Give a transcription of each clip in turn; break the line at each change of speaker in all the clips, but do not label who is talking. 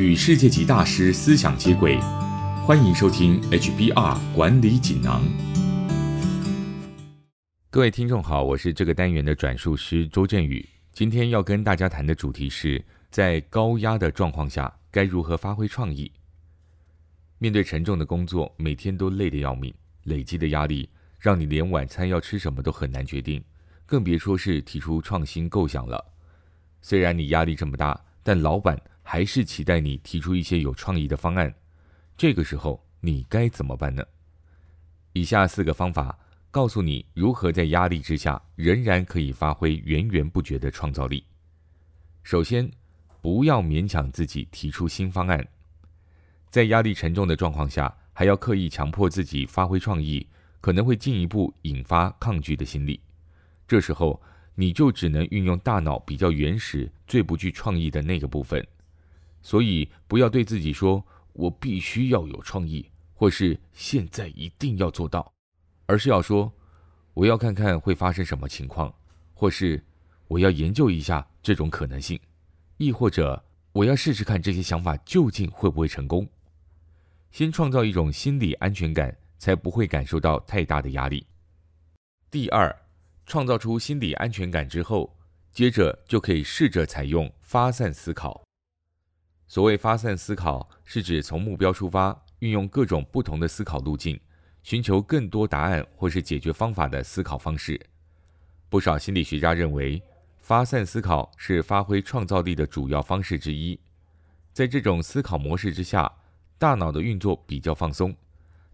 与世界级大师思想接轨，欢迎收听 HBR 管理锦囊。
各位听众好，我是这个单元的转述师周振宇。今天要跟大家谈的主题是在高压的状况下该如何发挥创意。面对沉重的工作，每天都累得要命，累积的压力让你连晚餐要吃什么都很难决定，更别说是提出创新构想了。虽然你压力这么大，但老板。还是期待你提出一些有创意的方案，这个时候你该怎么办呢？以下四个方法告诉你如何在压力之下仍然可以发挥源源不绝的创造力。首先，不要勉强自己提出新方案，在压力沉重的状况下，还要刻意强迫自己发挥创意，可能会进一步引发抗拒的心理。这时候，你就只能运用大脑比较原始、最不具创意的那个部分。所以，不要对自己说“我必须要有创意”或是“现在一定要做到”，而是要说“我要看看会发生什么情况”，或是“我要研究一下这种可能性”，亦或者“我要试试看这些想法究竟会不会成功”。先创造一种心理安全感，才不会感受到太大的压力。第二，创造出心理安全感之后，接着就可以试着采用发散思考。所谓发散思考，是指从目标出发，运用各种不同的思考路径，寻求更多答案或是解决方法的思考方式。不少心理学家认为，发散思考是发挥创造力的主要方式之一。在这种思考模式之下，大脑的运作比较放松，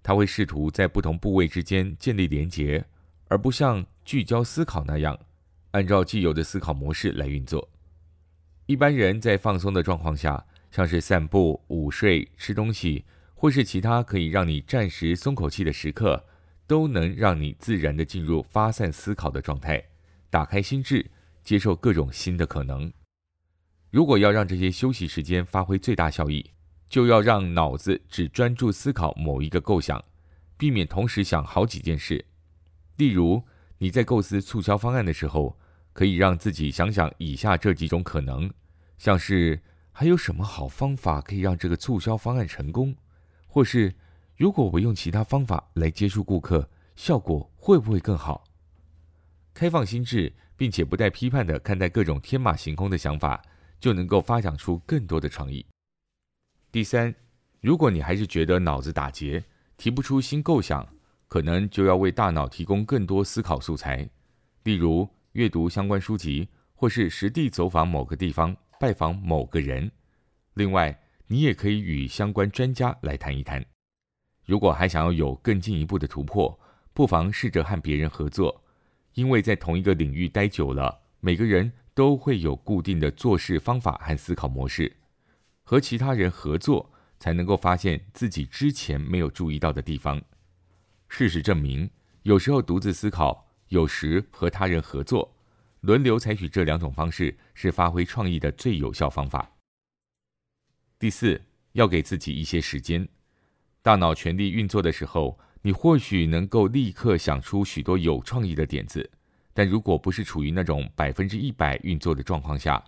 它会试图在不同部位之间建立连结，而不像聚焦思考那样，按照既有的思考模式来运作。一般人在放松的状况下，像是散步、午睡、吃东西，或是其他可以让你暂时松口气的时刻，都能让你自然的进入发散思考的状态，打开心智，接受各种新的可能。如果要让这些休息时间发挥最大效益，就要让脑子只专注思考某一个构想，避免同时想好几件事。例如，你在构思促销方案的时候，可以让自己想想以下这几种可能，像是。还有什么好方法可以让这个促销方案成功？或是如果我用其他方法来接触顾客，效果会不会更好？开放心智，并且不带批判的看待各种天马行空的想法，就能够发展出更多的创意。第三，如果你还是觉得脑子打结，提不出新构想，可能就要为大脑提供更多思考素材，例如阅读相关书籍，或是实地走访某个地方。拜访某个人，另外，你也可以与相关专家来谈一谈。如果还想要有更进一步的突破，不妨试着和别人合作，因为在同一个领域待久了，每个人都会有固定的做事方法和思考模式。和其他人合作，才能够发现自己之前没有注意到的地方。事实证明，有时候独自思考，有时和他人合作。轮流采取这两种方式是发挥创意的最有效方法。第四，要给自己一些时间。大脑全力运作的时候，你或许能够立刻想出许多有创意的点子，但如果不是处于那种百分之一百运作的状况下，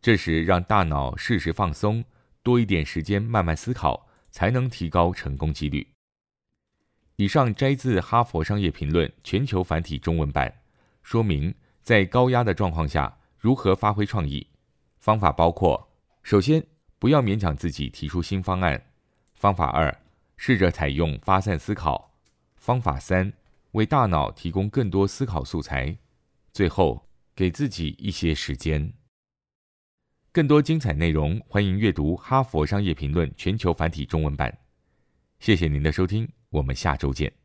这时让大脑适时放松，多一点时间慢慢思考，才能提高成功几率。以上摘自《哈佛商业评论》全球繁体中文版，说明。在高压的状况下，如何发挥创意？方法包括：首先，不要勉强自己提出新方案；方法二，试着采用发散思考；方法三，为大脑提供更多思考素材；最后，给自己一些时间。更多精彩内容，欢迎阅读《哈佛商业评论》全球繁体中文版。谢谢您的收听，我们下周见。